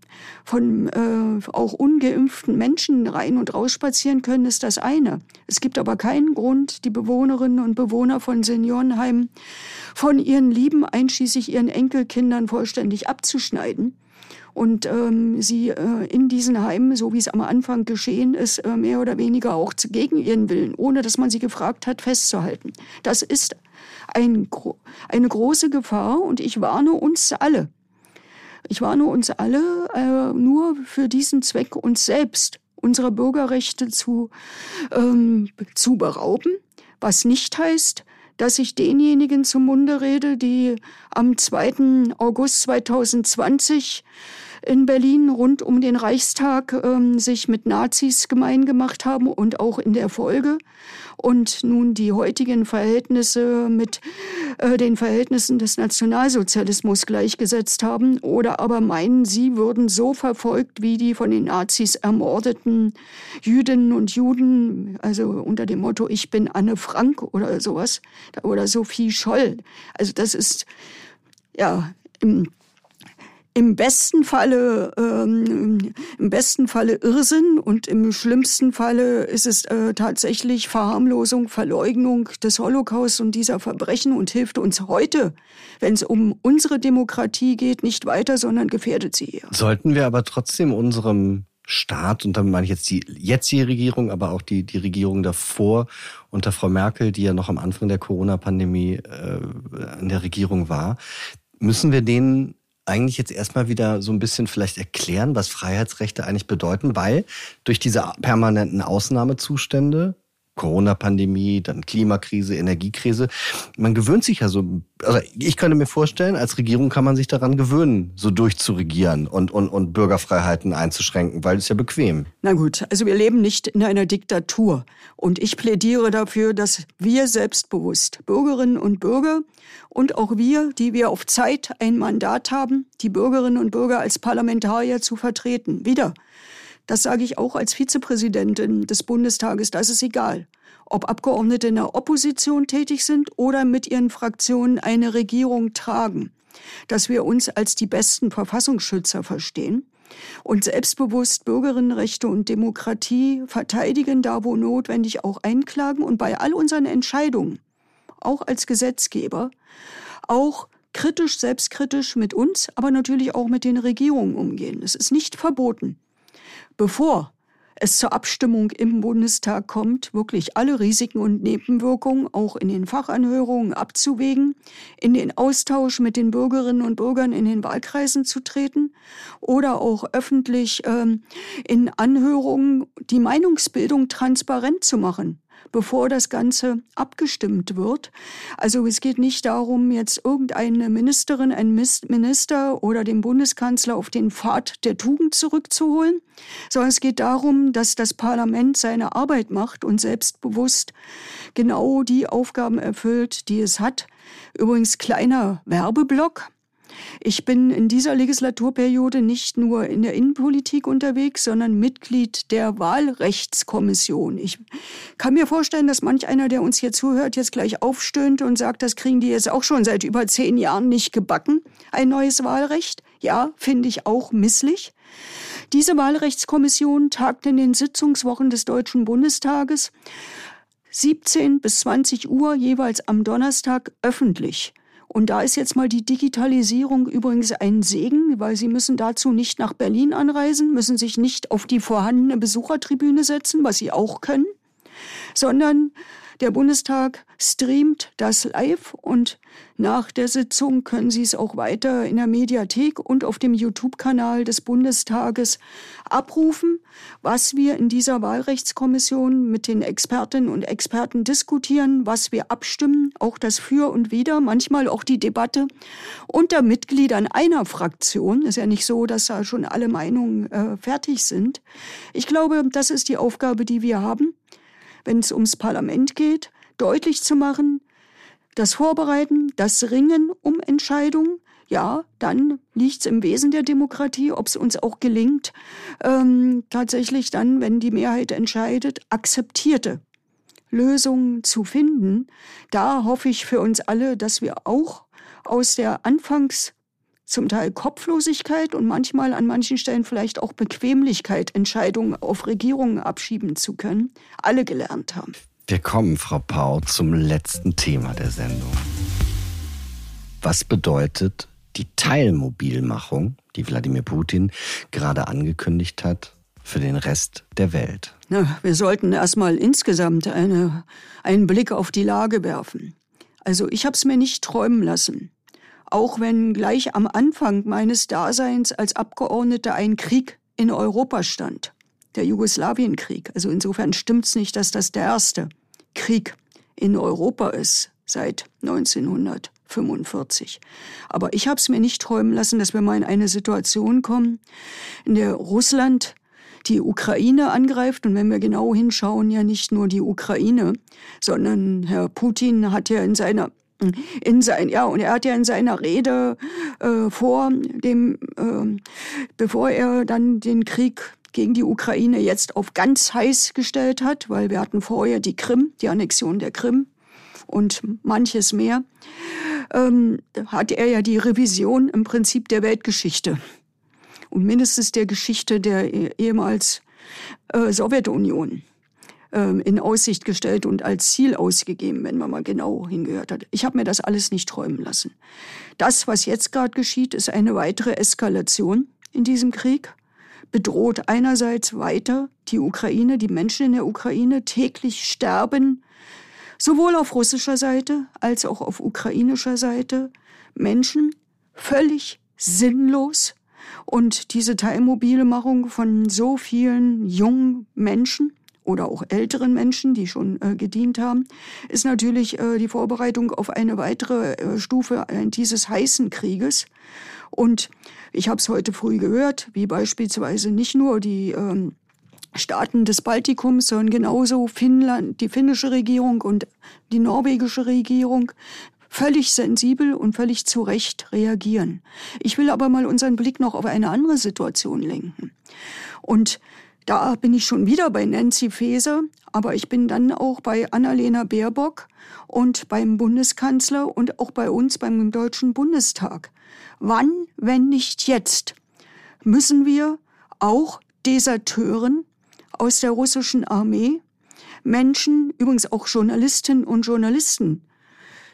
B: von äh, auch ungeimpften Menschen rein und raus spazieren können, ist das eine. Es gibt aber keinen Grund, die Bewohnerinnen und Bewohner von Seniorenheimen von ihren Lieben, einschließlich ihren Enkelkindern, vollständig abzuschneiden und ähm, sie äh, in diesen Heimen, so wie es am Anfang geschehen ist, äh, mehr oder weniger auch gegen ihren Willen, ohne dass man sie gefragt hat, festzuhalten. Das ist ein, eine große Gefahr und ich warne uns alle. Ich warne uns alle, äh, nur für diesen Zweck uns selbst unsere Bürgerrechte zu, ähm, zu berauben, was nicht heißt, dass ich denjenigen zum Munde rede, die am 2. August 2020 in Berlin rund um den Reichstag ähm, sich mit Nazis gemein gemacht haben und auch in der Folge. Und nun die heutigen Verhältnisse mit äh, den Verhältnissen des Nationalsozialismus gleichgesetzt haben. Oder aber meinen, sie würden so verfolgt wie die von den Nazis ermordeten Jüdinnen und Juden, also unter dem Motto Ich bin Anne Frank oder sowas. Oder Sophie Scholl. Also das ist ja im im besten Falle ähm, im besten Falle Irrsinn und im schlimmsten Falle ist es äh, tatsächlich Verharmlosung, Verleugnung des Holocaust und dieser Verbrechen und hilft uns heute, wenn es um unsere Demokratie geht, nicht weiter, sondern gefährdet sie eher.
C: Sollten wir aber trotzdem unserem Staat, und dann meine ich jetzt die jetzige Regierung, aber auch die, die Regierung davor unter Frau Merkel, die ja noch am Anfang der Corona-Pandemie äh, an der Regierung war, müssen wir denen eigentlich jetzt erstmal wieder so ein bisschen vielleicht erklären, was Freiheitsrechte eigentlich bedeuten, weil durch diese permanenten Ausnahmezustände Corona-Pandemie, dann Klimakrise, Energiekrise. Man gewöhnt sich ja so, also ich könnte mir vorstellen, als Regierung kann man sich daran gewöhnen, so durchzuregieren und, und, und Bürgerfreiheiten einzuschränken, weil es ja bequem.
B: Na gut, also wir leben nicht in einer Diktatur. Und ich plädiere dafür, dass wir selbstbewusst, Bürgerinnen und Bürger und auch wir, die wir auf Zeit ein Mandat haben, die Bürgerinnen und Bürger als Parlamentarier zu vertreten. Wieder das sage ich auch als Vizepräsidentin des Bundestages. Das ist egal, ob Abgeordnete in der Opposition tätig sind oder mit ihren Fraktionen eine Regierung tragen. Dass wir uns als die besten Verfassungsschützer verstehen und selbstbewusst Bürgerinnenrechte und Demokratie verteidigen, da wo notwendig auch einklagen und bei all unseren Entscheidungen, auch als Gesetzgeber, auch kritisch, selbstkritisch mit uns, aber natürlich auch mit den Regierungen umgehen. Es ist nicht verboten bevor es zur Abstimmung im Bundestag kommt, wirklich alle Risiken und Nebenwirkungen auch in den Fachanhörungen abzuwägen, in den Austausch mit den Bürgerinnen und Bürgern in den Wahlkreisen zu treten oder auch öffentlich ähm, in Anhörungen die Meinungsbildung transparent zu machen bevor das Ganze abgestimmt wird. Also es geht nicht darum, jetzt irgendeine Ministerin, ein Minister oder den Bundeskanzler auf den Pfad der Tugend zurückzuholen, sondern es geht darum, dass das Parlament seine Arbeit macht und selbstbewusst genau die Aufgaben erfüllt, die es hat. Übrigens kleiner Werbeblock. Ich bin in dieser Legislaturperiode nicht nur in der Innenpolitik unterwegs, sondern Mitglied der Wahlrechtskommission. Ich kann mir vorstellen, dass manch einer, der uns hier zuhört, jetzt gleich aufstöhnt und sagt, das kriegen die jetzt auch schon seit über zehn Jahren nicht gebacken, ein neues Wahlrecht. Ja, finde ich auch misslich. Diese Wahlrechtskommission tagt in den Sitzungswochen des Deutschen Bundestages 17 bis 20 Uhr jeweils am Donnerstag öffentlich. Und da ist jetzt mal die Digitalisierung übrigens ein Segen, weil Sie müssen dazu nicht nach Berlin anreisen, müssen sich nicht auf die vorhandene Besuchertribüne setzen, was Sie auch können, sondern der Bundestag streamt das live und nach der Sitzung können Sie es auch weiter in der Mediathek und auf dem YouTube-Kanal des Bundestages abrufen, was wir in dieser Wahlrechtskommission mit den Expertinnen und Experten diskutieren, was wir abstimmen, auch das Für und Wider, manchmal auch die Debatte unter Mitgliedern einer Fraktion. Ist ja nicht so, dass da schon alle Meinungen äh, fertig sind. Ich glaube, das ist die Aufgabe, die wir haben wenn es ums Parlament geht, deutlich zu machen, das Vorbereiten, das Ringen um Entscheidungen, ja, dann liegt es im Wesen der Demokratie, ob es uns auch gelingt, ähm, tatsächlich dann, wenn die Mehrheit entscheidet, akzeptierte Lösungen zu finden. Da hoffe ich für uns alle, dass wir auch aus der Anfangs zum Teil Kopflosigkeit und manchmal an manchen Stellen vielleicht auch Bequemlichkeit, Entscheidungen auf Regierungen abschieben zu können, alle gelernt haben.
C: Wir kommen, Frau Pau, zum letzten Thema der Sendung. Was bedeutet die Teilmobilmachung, die Wladimir Putin gerade angekündigt hat, für den Rest der Welt?
B: Na, wir sollten erstmal insgesamt eine, einen Blick auf die Lage werfen. Also ich habe es mir nicht träumen lassen auch wenn gleich am Anfang meines Daseins als Abgeordnete ein Krieg in Europa stand, der Jugoslawienkrieg. Also insofern stimmt's nicht, dass das der erste Krieg in Europa ist seit 1945. Aber ich habe es mir nicht träumen lassen, dass wir mal in eine Situation kommen, in der Russland die Ukraine angreift. Und wenn wir genau hinschauen, ja nicht nur die Ukraine, sondern Herr Putin hat ja in seiner in sein, ja, und er hat ja in seiner Rede äh, vor dem, äh, bevor er dann den Krieg gegen die Ukraine jetzt auf ganz heiß gestellt hat, weil wir hatten vorher die Krim, die Annexion der Krim und manches mehr, ähm, hat er ja die Revision im Prinzip der Weltgeschichte und mindestens der Geschichte der eh, ehemals äh, Sowjetunion in Aussicht gestellt und als Ziel ausgegeben, wenn man mal genau hingehört hat. Ich habe mir das alles nicht träumen lassen. Das, was jetzt gerade geschieht, ist eine weitere Eskalation in diesem Krieg bedroht einerseits weiter die Ukraine, die Menschen in der Ukraine täglich sterben, sowohl auf russischer Seite als auch auf ukrainischer Seite Menschen völlig sinnlos und diese Teilmobilmachung von so vielen jungen Menschen oder auch älteren Menschen, die schon äh, gedient haben, ist natürlich äh, die Vorbereitung auf eine weitere äh, Stufe dieses heißen Krieges. Und ich habe es heute früh gehört, wie beispielsweise nicht nur die ähm, Staaten des Baltikums, sondern genauso Finnland, die finnische Regierung und die norwegische Regierung völlig sensibel und völlig zu Recht reagieren. Ich will aber mal unseren Blick noch auf eine andere Situation lenken. Und da bin ich schon wieder bei Nancy Faeser, aber ich bin dann auch bei Annalena Baerbock und beim Bundeskanzler und auch bei uns beim Deutschen Bundestag. Wann, wenn nicht jetzt, müssen wir auch Deserteuren aus der russischen Armee, Menschen, übrigens auch Journalistinnen und Journalisten,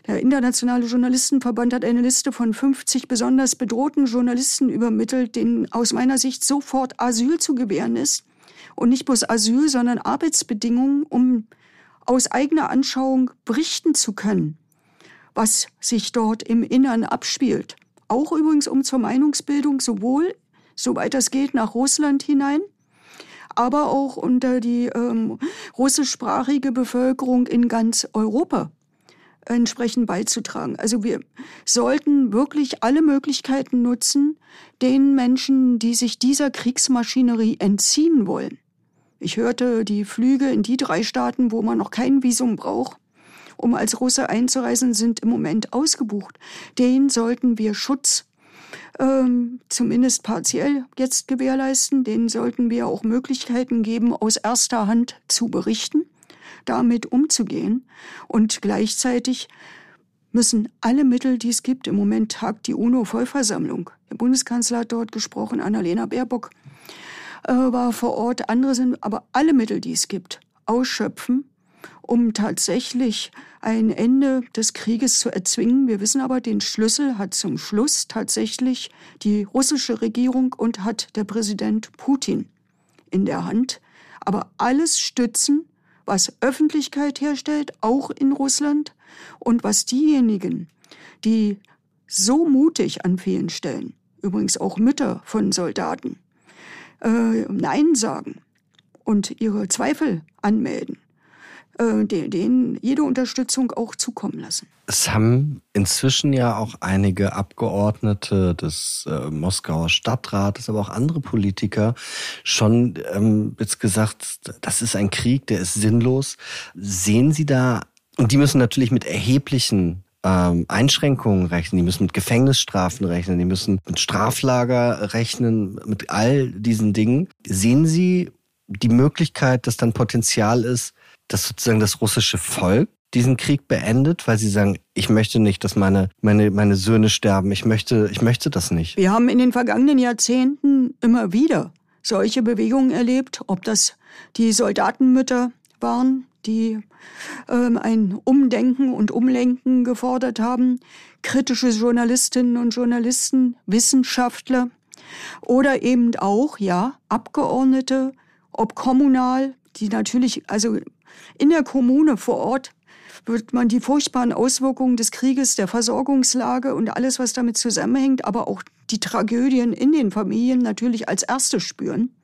B: der Internationale Journalistenverband hat eine Liste von 50 besonders bedrohten Journalisten übermittelt, denen aus meiner Sicht sofort Asyl zu gewähren ist. Und nicht bloß Asyl, sondern Arbeitsbedingungen, um aus eigener Anschauung berichten zu können, was sich dort im Innern abspielt. Auch übrigens um zur Meinungsbildung sowohl, soweit das geht, nach Russland hinein, aber auch unter die ähm, russischsprachige Bevölkerung in ganz Europa entsprechend beizutragen. Also wir sollten wirklich alle Möglichkeiten nutzen, den Menschen, die sich dieser Kriegsmaschinerie entziehen wollen. Ich hörte, die Flüge in die drei Staaten, wo man noch kein Visum braucht, um als Russe einzureisen, sind im Moment ausgebucht. Den sollten wir Schutz ähm, zumindest partiell jetzt gewährleisten. Denen sollten wir auch Möglichkeiten geben, aus erster Hand zu berichten damit umzugehen. Und gleichzeitig müssen alle Mittel, die es gibt, im Moment tagt die UNO-Vollversammlung. Der Bundeskanzler hat dort gesprochen, Annalena Baerbock war vor Ort, andere sind, aber alle Mittel, die es gibt, ausschöpfen, um tatsächlich ein Ende des Krieges zu erzwingen. Wir wissen aber, den Schlüssel hat zum Schluss tatsächlich die russische Regierung und hat der Präsident Putin in der Hand. Aber alles stützen was Öffentlichkeit herstellt, auch in Russland, und was diejenigen, die so mutig an vielen Stellen, übrigens auch Mütter von Soldaten, äh, Nein sagen und ihre Zweifel anmelden, äh, denen jede Unterstützung auch zukommen lassen.
C: Es haben inzwischen ja auch einige Abgeordnete des äh, Moskauer Stadtrates, aber auch andere Politiker schon ähm, jetzt gesagt, das ist ein Krieg, der ist sinnlos. Sehen Sie da, und die müssen natürlich mit erheblichen ähm, Einschränkungen rechnen, die müssen mit Gefängnisstrafen rechnen, die müssen mit Straflager rechnen, mit all diesen Dingen. Sehen Sie die Möglichkeit, dass dann Potenzial ist, dass sozusagen das russische Volk diesen Krieg beendet, weil sie sagen, ich möchte nicht, dass meine, meine, meine Söhne sterben. Ich möchte, ich möchte das nicht.
B: Wir haben in den vergangenen Jahrzehnten immer wieder solche Bewegungen erlebt, ob das die Soldatenmütter waren, die ähm, ein Umdenken und Umlenken gefordert haben, kritische Journalistinnen und Journalisten, Wissenschaftler oder eben auch, ja, Abgeordnete, ob kommunal, die natürlich, also in der Kommune vor Ort wird man die furchtbaren Auswirkungen des Krieges, der Versorgungslage und alles, was damit zusammenhängt, aber auch die Tragödien in den Familien natürlich als erstes spüren.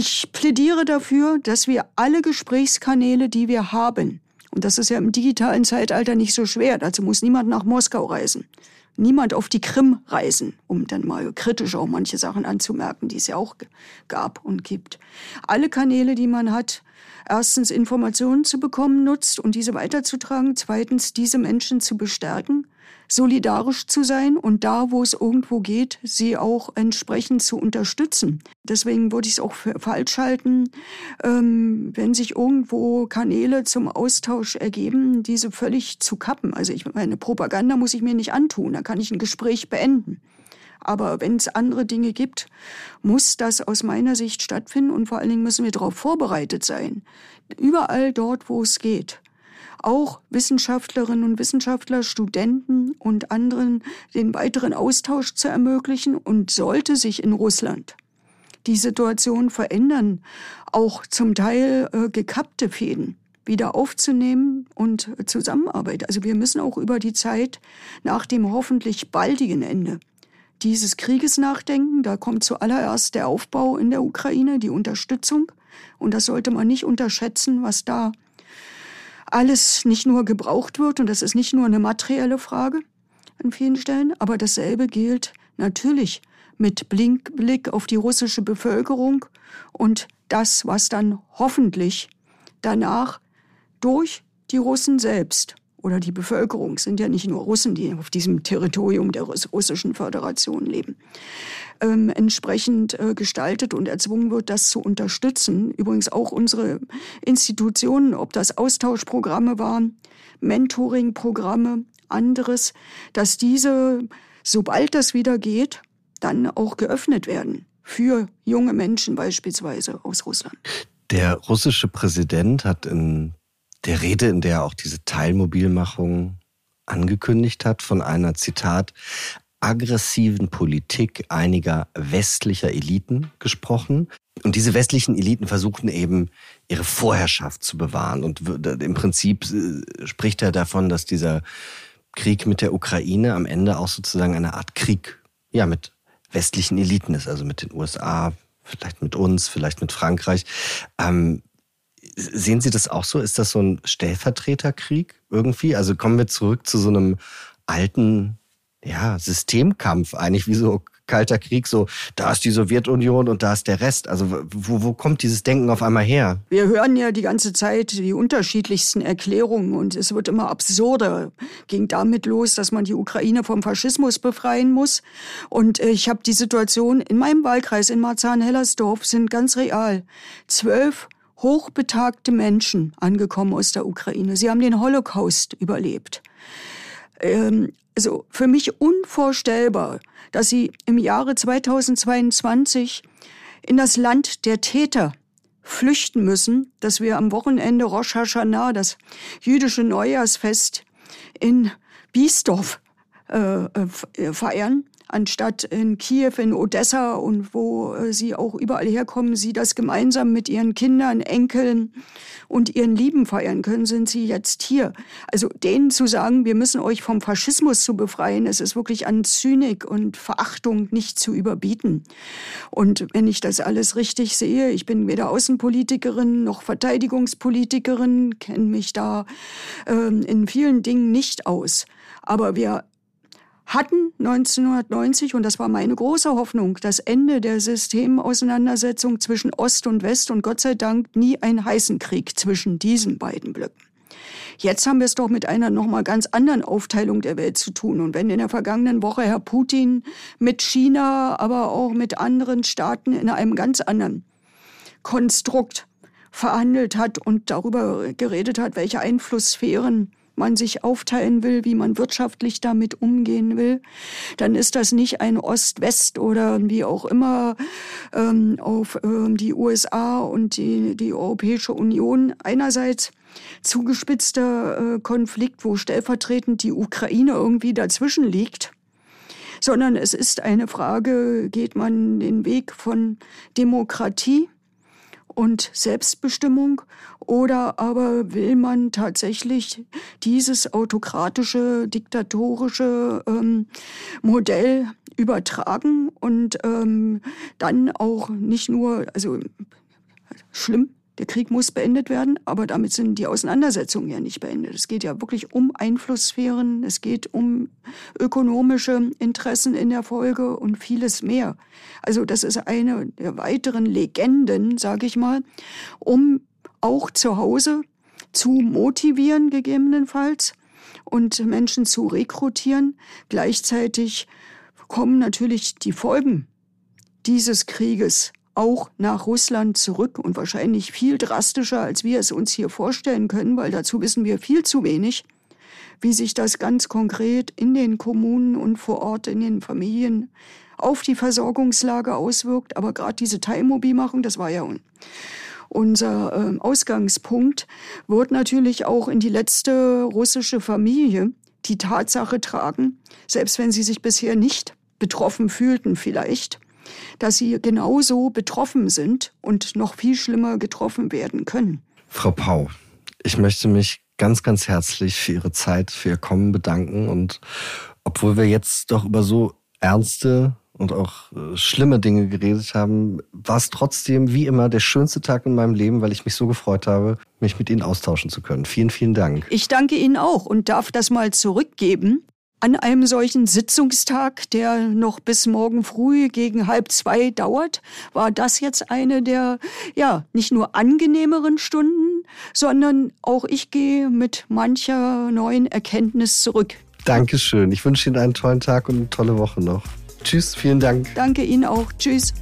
B: Ich plädiere dafür, dass wir alle Gesprächskanäle, die wir haben, und das ist ja im digitalen Zeitalter nicht so schwer, dazu muss niemand nach Moskau reisen, niemand auf die Krim reisen, um dann mal kritisch auch manche Sachen anzumerken, die es ja auch gab und gibt. Alle Kanäle, die man hat, erstens Informationen zu bekommen nutzt und diese weiterzutragen, zweitens diese Menschen zu bestärken, solidarisch zu sein und da, wo es irgendwo geht, sie auch entsprechend zu unterstützen. Deswegen würde ich es auch für falsch halten, ähm, wenn sich irgendwo Kanäle zum Austausch ergeben, diese völlig zu kappen. Also ich meine, Propaganda muss ich mir nicht antun, da kann ich ein Gespräch beenden. Aber wenn es andere Dinge gibt, muss das aus meiner Sicht stattfinden und vor allen Dingen müssen wir darauf vorbereitet sein. Überall dort, wo es geht. Auch Wissenschaftlerinnen und Wissenschaftler, Studenten und anderen den weiteren Austausch zu ermöglichen und sollte sich in Russland die Situation verändern, auch zum Teil äh, gekappte Fäden wieder aufzunehmen und Zusammenarbeit. Also wir müssen auch über die Zeit nach dem hoffentlich baldigen Ende dieses Krieges nachdenken. Da kommt zuallererst der Aufbau in der Ukraine, die Unterstützung. Und das sollte man nicht unterschätzen, was da alles nicht nur gebraucht wird. Und das ist nicht nur eine materielle Frage an vielen Stellen, aber dasselbe gilt natürlich mit Blick auf die russische Bevölkerung und das, was dann hoffentlich danach durch die Russen selbst oder die Bevölkerung sind ja nicht nur Russen, die auf diesem Territorium der russischen Föderation leben, ähm, entsprechend äh, gestaltet und erzwungen wird, das zu unterstützen. Übrigens auch unsere Institutionen, ob das Austauschprogramme waren, Mentoringprogramme, anderes, dass diese, sobald das wieder geht, dann auch geöffnet werden für junge Menschen beispielsweise aus Russland.
A: Der russische Präsident hat in der Rede, in der er auch diese Teilmobilmachung angekündigt hat, von einer Zitat aggressiven Politik einiger westlicher Eliten gesprochen. Und diese westlichen Eliten versuchten eben, ihre Vorherrschaft zu bewahren. Und im Prinzip äh, spricht er davon, dass dieser Krieg mit der Ukraine am Ende auch sozusagen eine Art Krieg, ja, mit westlichen Eliten ist, also mit den USA, vielleicht mit uns, vielleicht mit Frankreich. Ähm, Sehen Sie das auch so? Ist das so ein Stellvertreterkrieg irgendwie? Also kommen wir zurück zu so einem alten ja, Systemkampf, eigentlich wie so Kalter Krieg, so da ist die Sowjetunion und da ist der Rest. Also wo, wo kommt dieses Denken auf einmal her?
B: Wir hören ja die ganze Zeit die unterschiedlichsten Erklärungen und es wird immer absurder. Ging damit los, dass man die Ukraine vom Faschismus befreien muss. Und äh, ich habe die Situation in meinem Wahlkreis in Marzahn-Hellersdorf sind ganz real. Zwölf hochbetagte Menschen angekommen aus der Ukraine. Sie haben den Holocaust überlebt. Ähm, also für mich unvorstellbar, dass sie im Jahre 2022 in das Land der Täter flüchten müssen, dass wir am Wochenende Rosh Hashanah, das jüdische Neujahrsfest in Biesdorf äh, äh feiern anstatt in Kiew, in Odessa und wo äh, sie auch überall herkommen, sie das gemeinsam mit ihren Kindern, Enkeln und ihren Lieben feiern können, sind sie jetzt hier. Also denen zu sagen, wir müssen euch vom Faschismus zu befreien, es ist wirklich an Zynik und Verachtung nicht zu überbieten. Und wenn ich das alles richtig sehe, ich bin weder Außenpolitikerin noch Verteidigungspolitikerin, kenne mich da ähm, in vielen Dingen nicht aus. Aber wir hatten 1990, und das war meine große Hoffnung, das Ende der Systemauseinandersetzung zwischen Ost und West und Gott sei Dank nie einen heißen Krieg zwischen diesen beiden Blöcken. Jetzt haben wir es doch mit einer nochmal ganz anderen Aufteilung der Welt zu tun. Und wenn in der vergangenen Woche Herr Putin mit China, aber auch mit anderen Staaten in einem ganz anderen Konstrukt verhandelt hat und darüber geredet hat, welche Einflusssphären man sich aufteilen will, wie man wirtschaftlich damit umgehen will, dann ist das nicht ein Ost-West oder wie auch immer ähm, auf ähm, die USA und die, die Europäische Union einerseits zugespitzter äh, Konflikt, wo stellvertretend die Ukraine irgendwie dazwischen liegt sondern es ist eine Frage, geht man den Weg von Demokratie und Selbstbestimmung? Oder aber will man tatsächlich dieses autokratische, diktatorische ähm, Modell übertragen und ähm, dann auch nicht nur, also schlimm, der Krieg muss beendet werden, aber damit sind die Auseinandersetzungen ja nicht beendet. Es geht ja wirklich um Einflusssphären, es geht um ökonomische Interessen in der Folge und vieles mehr. Also das ist eine der weiteren Legenden, sage ich mal, um auch zu Hause zu motivieren gegebenenfalls und Menschen zu rekrutieren. Gleichzeitig kommen natürlich die Folgen dieses Krieges auch nach Russland zurück und wahrscheinlich viel drastischer, als wir es uns hier vorstellen können, weil dazu wissen wir viel zu wenig, wie sich das ganz konkret in den Kommunen und vor Ort in den Familien auf die Versorgungslage auswirkt. Aber gerade diese Teilmobilmachung, das war ja unser äh, Ausgangspunkt, wird natürlich auch in die letzte russische Familie die Tatsache tragen, selbst wenn sie sich bisher nicht betroffen fühlten vielleicht, dass sie genauso betroffen sind und noch viel schlimmer getroffen werden können.
A: Frau Pau, ich möchte mich ganz, ganz herzlich für Ihre Zeit, für Ihr Kommen bedanken. Und obwohl wir jetzt doch über so ernste und auch äh, schlimme Dinge geredet haben, war es trotzdem wie immer der schönste Tag in meinem Leben, weil ich mich so gefreut habe, mich mit Ihnen austauschen zu können. Vielen, vielen Dank.
B: Ich danke Ihnen auch und darf das mal zurückgeben. An einem solchen Sitzungstag, der noch bis morgen früh gegen halb zwei dauert, war das jetzt eine der, ja, nicht nur angenehmeren Stunden, sondern auch ich gehe mit mancher neuen Erkenntnis zurück.
A: Dankeschön. Ich wünsche Ihnen einen tollen Tag und eine tolle Woche noch. Tschüss, vielen Dank.
B: Danke Ihnen auch. Tschüss.